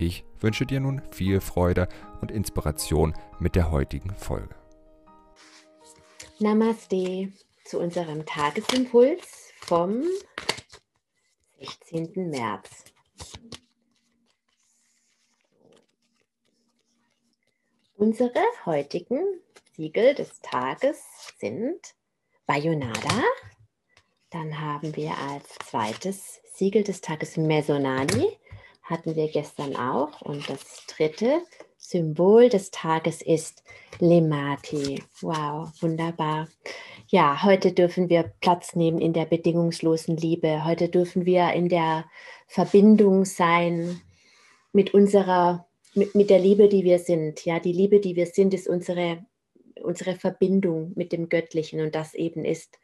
Ich wünsche dir nun viel Freude und Inspiration mit der heutigen Folge. Namaste zu unserem Tagesimpuls vom 16. März. Unsere heutigen Siegel des Tages sind Bayonada. Dann haben wir als zweites Siegel des Tages Mesonani hatten wir gestern auch. Und das dritte Symbol des Tages ist Lemati. Wow, wunderbar. Ja, heute dürfen wir Platz nehmen in der bedingungslosen Liebe. Heute dürfen wir in der Verbindung sein mit unserer, mit, mit der Liebe, die wir sind. Ja, die Liebe, die wir sind, ist unsere, unsere Verbindung mit dem Göttlichen. Und das eben ist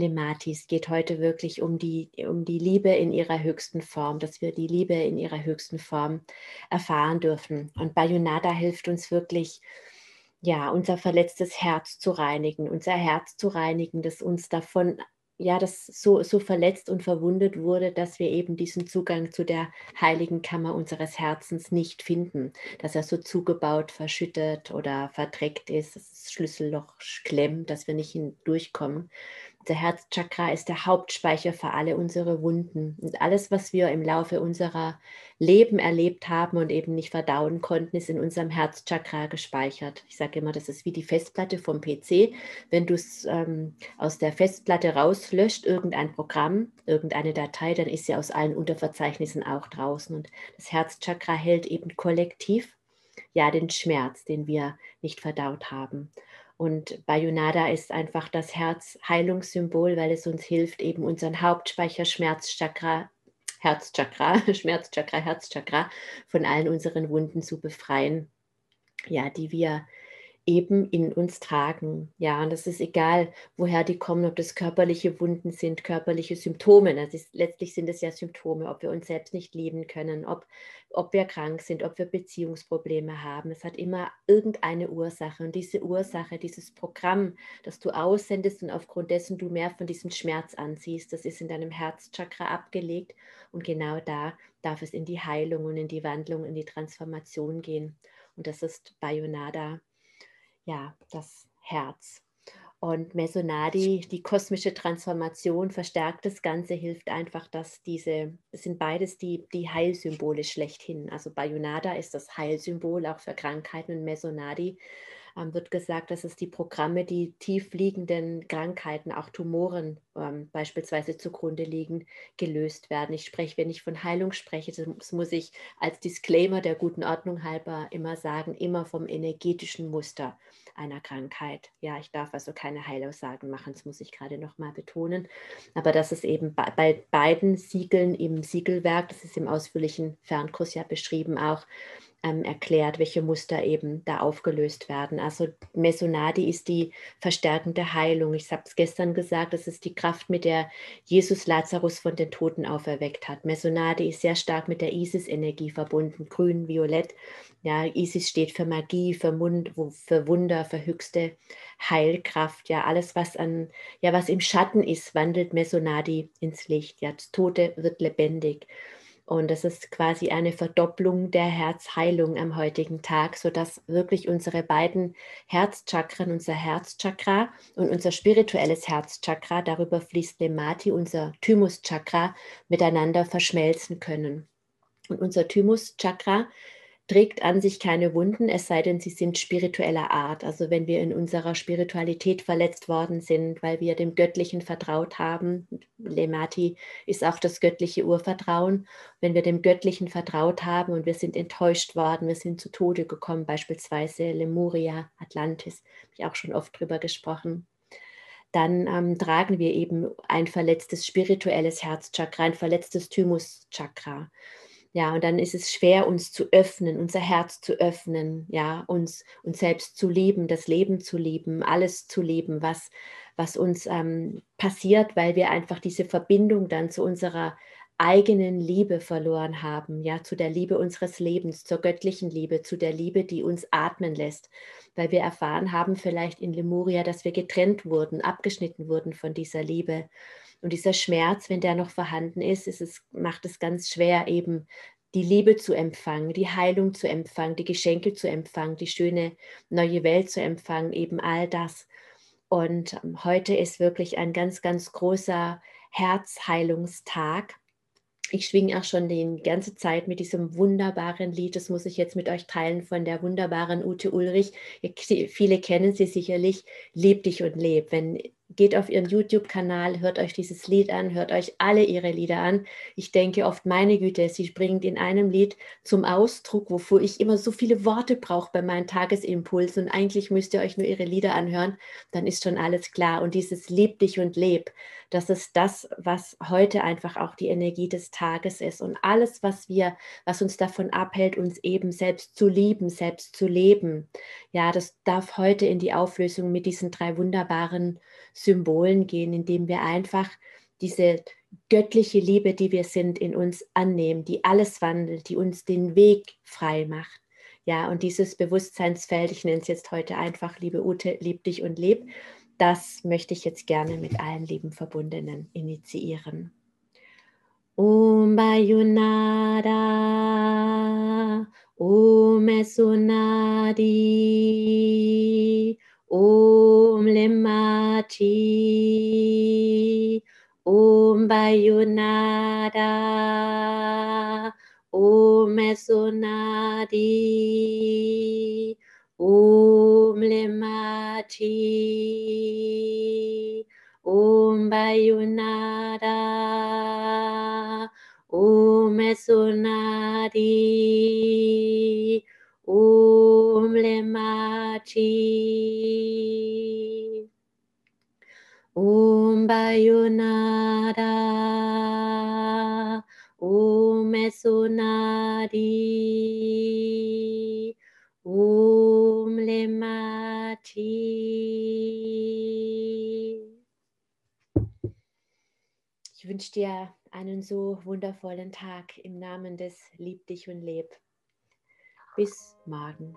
Lematis geht heute wirklich um die, um die Liebe in ihrer höchsten Form, dass wir die Liebe in ihrer höchsten Form erfahren dürfen. Und Bayonada hilft uns wirklich, ja, unser verletztes Herz zu reinigen, unser Herz zu reinigen, das uns davon ja, das so, so verletzt und verwundet wurde, dass wir eben diesen Zugang zu der heiligen Kammer unseres Herzens nicht finden, dass er so zugebaut, verschüttet oder verdreckt ist, das Schlüsselloch klemmt, dass wir nicht hindurchkommen. Der Herzchakra ist der Hauptspeicher für alle unsere Wunden und alles, was wir im Laufe unserer Leben erlebt haben und eben nicht verdauen konnten, ist in unserem Herzchakra gespeichert. Ich sage immer, das ist wie die Festplatte vom PC. Wenn du es ähm, aus der Festplatte rauslöscht, irgendein Programm, irgendeine Datei, dann ist sie aus allen Unterverzeichnissen auch draußen. Und das Herzchakra hält eben kollektiv ja den Schmerz, den wir nicht verdaut haben. Und Bayonada ist einfach das Herzheilungssymbol, weil es uns hilft, eben unseren Hauptspeicher Schmerzchakra, Herzchakra, Schmerzchakra, Herzchakra von allen unseren Wunden zu befreien, ja, die wir eben in uns tragen. Ja, und das ist egal, woher die kommen, ob das körperliche Wunden sind, körperliche Symptome. Ist, letztlich sind es ja Symptome, ob wir uns selbst nicht lieben können, ob, ob wir krank sind, ob wir Beziehungsprobleme haben. Es hat immer irgendeine Ursache. Und diese Ursache, dieses Programm, das du aussendest und aufgrund dessen du mehr von diesem Schmerz anziehst, das ist in deinem Herzchakra abgelegt. Und genau da darf es in die Heilung und in die Wandlung, in die Transformation gehen. Und das ist Bayonada ja, das Herz. Und Mesonadi, die kosmische Transformation, verstärkt das Ganze, hilft einfach, dass diese, es sind beides die, die Heilsymbole schlechthin. Also Bayonada ist das Heilsymbol auch für Krankheiten und Mesonadi wird gesagt, dass es die Programme, die tiefliegenden Krankheiten, auch Tumoren ähm, beispielsweise zugrunde liegen, gelöst werden. Ich spreche, wenn ich von Heilung spreche, das muss ich als Disclaimer der guten Ordnung halber immer sagen, immer vom energetischen Muster einer Krankheit. Ja, ich darf also keine Heilaussagen machen, das muss ich gerade nochmal betonen. Aber das ist eben bei beiden Siegeln im Siegelwerk, das ist im ausführlichen Fernkurs ja beschrieben auch, ähm, erklärt, welche Muster eben da aufgelöst werden. Also Mesonadi ist die verstärkende Heilung. Ich habe es gestern gesagt, das ist die Kraft, mit der Jesus Lazarus von den Toten auferweckt hat. Mesonadi ist sehr stark mit der Isis-Energie verbunden, grün, violett. Ja, Isis steht für Magie, für, Mund, für Wunder, für höchste Heilkraft. Ja, alles, was an, ja, was im Schatten ist, wandelt Mesonadi ins Licht. Ja, das Tote wird lebendig. Und das ist quasi eine Verdopplung der Herzheilung am heutigen Tag, sodass wirklich unsere beiden Herzchakren, unser Herzchakra und unser spirituelles Herzchakra, darüber fließt Lemati, unser Thymuschakra, miteinander verschmelzen können. Und unser Thymuschakra trägt an sich keine Wunden, es sei denn, sie sind spiritueller Art. Also wenn wir in unserer Spiritualität verletzt worden sind, weil wir dem Göttlichen vertraut haben, Lemati ist auch das göttliche Urvertrauen, wenn wir dem Göttlichen vertraut haben und wir sind enttäuscht worden, wir sind zu Tode gekommen, beispielsweise Lemuria, Atlantis, habe ich auch schon oft drüber gesprochen, dann ähm, tragen wir eben ein verletztes spirituelles Herzchakra, ein verletztes Thymuschakra. Ja, und dann ist es schwer, uns zu öffnen, unser Herz zu öffnen, ja, uns, uns selbst zu lieben, das Leben zu lieben, alles zu lieben, was, was uns ähm, passiert, weil wir einfach diese Verbindung dann zu unserer eigenen Liebe verloren haben, ja, zu der Liebe unseres Lebens, zur göttlichen Liebe, zu der Liebe, die uns atmen lässt, weil wir erfahren haben vielleicht in Lemuria, dass wir getrennt wurden, abgeschnitten wurden von dieser Liebe. Und dieser Schmerz, wenn der noch vorhanden ist, ist es, macht es ganz schwer, eben die Liebe zu empfangen, die Heilung zu empfangen, die Geschenke zu empfangen, die schöne neue Welt zu empfangen, eben all das. Und ähm, heute ist wirklich ein ganz, ganz großer Herzheilungstag. Ich schwinge auch schon die ganze Zeit mit diesem wunderbaren Lied, das muss ich jetzt mit euch teilen, von der wunderbaren Ute Ulrich. Viele kennen sie sicherlich, Leb dich und leb. Wenn geht auf ihren YouTube-Kanal, hört euch dieses Lied an, hört euch alle ihre Lieder an. Ich denke oft, meine Güte, sie bringt in einem Lied zum Ausdruck, wofür ich immer so viele Worte brauche bei meinen Tagesimpulsen. Und eigentlich müsst ihr euch nur ihre Lieder anhören, dann ist schon alles klar. Und dieses Lieb dich und leb, das ist das, was heute einfach auch die Energie des Tages ist. Und alles, was wir, was uns davon abhält, uns eben selbst zu lieben, selbst zu leben, ja, das darf heute in die Auflösung mit diesen drei wunderbaren Symbolen gehen, indem wir einfach diese göttliche Liebe, die wir sind, in uns annehmen, die alles wandelt, die uns den Weg frei macht. Ja, und dieses Bewusstseinsfeld, ich nenne es jetzt heute einfach, liebe Ute, lieb dich und leb, das möchte ich jetzt gerne mit allen lieben Verbundenen initiieren. Om Bayunada, Om Esunadi, Om Lemati, Om Bayunada, Om Esonadi, Om Lemati, Om Bayunada, Om Esonadi, Om Lemati. Om Bayonada. Om Esonadi. Om Lemati. Ich wünsche dir einen so wundervollen Tag im Namen des Lieb dich und leb. Bis morgen.